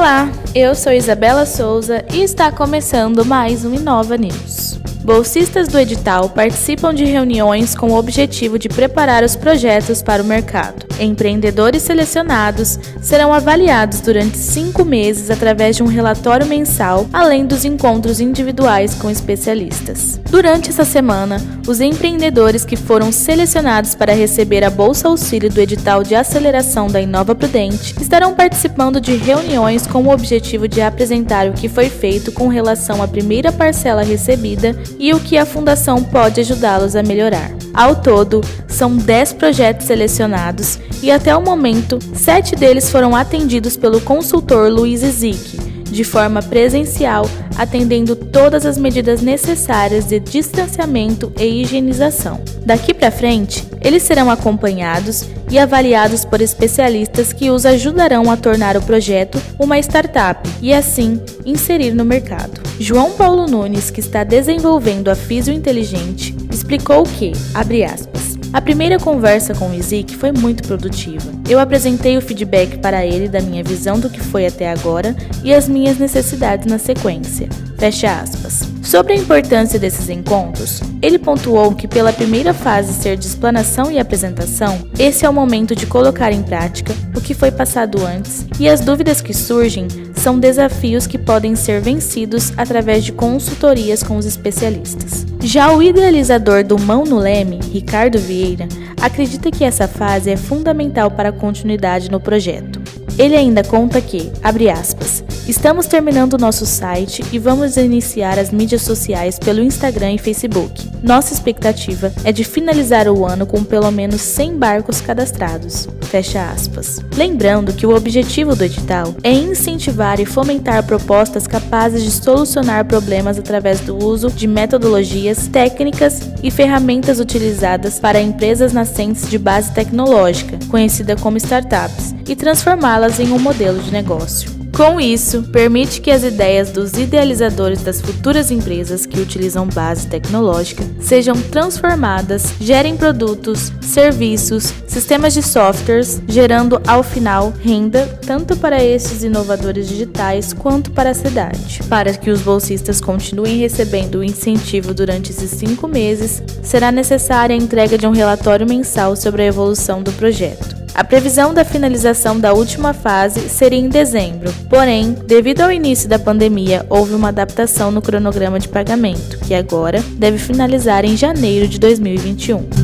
Olá, eu sou Isabela Souza e está começando mais um Inova News. Bolsistas do edital participam de reuniões com o objetivo de preparar os projetos para o mercado. Empreendedores selecionados serão avaliados durante cinco meses através de um relatório mensal, além dos encontros individuais com especialistas. Durante essa semana, os empreendedores que foram selecionados para receber a Bolsa Auxílio do edital de aceleração da Inova Prudente estarão participando de reuniões com o objetivo de apresentar o que foi feito com relação à primeira parcela recebida e o que a Fundação pode ajudá-los a melhorar. Ao todo, são 10 projetos selecionados e até o momento, sete deles foram atendidos pelo consultor Luiz Zick, de forma presencial, atendendo todas as medidas necessárias de distanciamento e higienização. Daqui para frente, eles serão acompanhados e avaliados por especialistas que os ajudarão a tornar o projeto uma startup e assim inserir no mercado. João Paulo Nunes, que está desenvolvendo a Físio Inteligente, explicou que, abre aspas, a primeira conversa com o Isaac foi muito produtiva. Eu apresentei o feedback para ele da minha visão do que foi até agora e as minhas necessidades na sequência. Fecha aspas. Sobre a importância desses encontros, ele pontuou que, pela primeira fase ser de explanação e apresentação, esse é o momento de colocar em prática o que foi passado antes e as dúvidas que surgem são desafios que podem ser vencidos através de consultorias com os especialistas. Já o idealizador do Mão no Leme, Ricardo Vieira, acredita que essa fase é fundamental para a continuidade no projeto. Ele ainda conta que, abre aspas, Estamos terminando o nosso site e vamos iniciar as mídias sociais pelo Instagram e Facebook. Nossa expectativa é de finalizar o ano com pelo menos 100 barcos cadastrados. Fecha aspas. Lembrando que o objetivo do edital é incentivar e fomentar propostas capazes de solucionar problemas através do uso de metodologias, técnicas e ferramentas utilizadas para empresas nascentes de base tecnológica, conhecida como startups, e transformá-las em um modelo de negócio. Com isso, permite que as ideias dos idealizadores das futuras empresas que utilizam base tecnológica sejam transformadas, gerem produtos, serviços, sistemas de softwares, gerando ao final renda tanto para esses inovadores digitais quanto para a cidade. Para que os bolsistas continuem recebendo o incentivo durante esses cinco meses, será necessária a entrega de um relatório mensal sobre a evolução do projeto. A previsão da finalização da última fase seria em dezembro, porém, devido ao início da pandemia, houve uma adaptação no cronograma de pagamento, que agora deve finalizar em janeiro de 2021.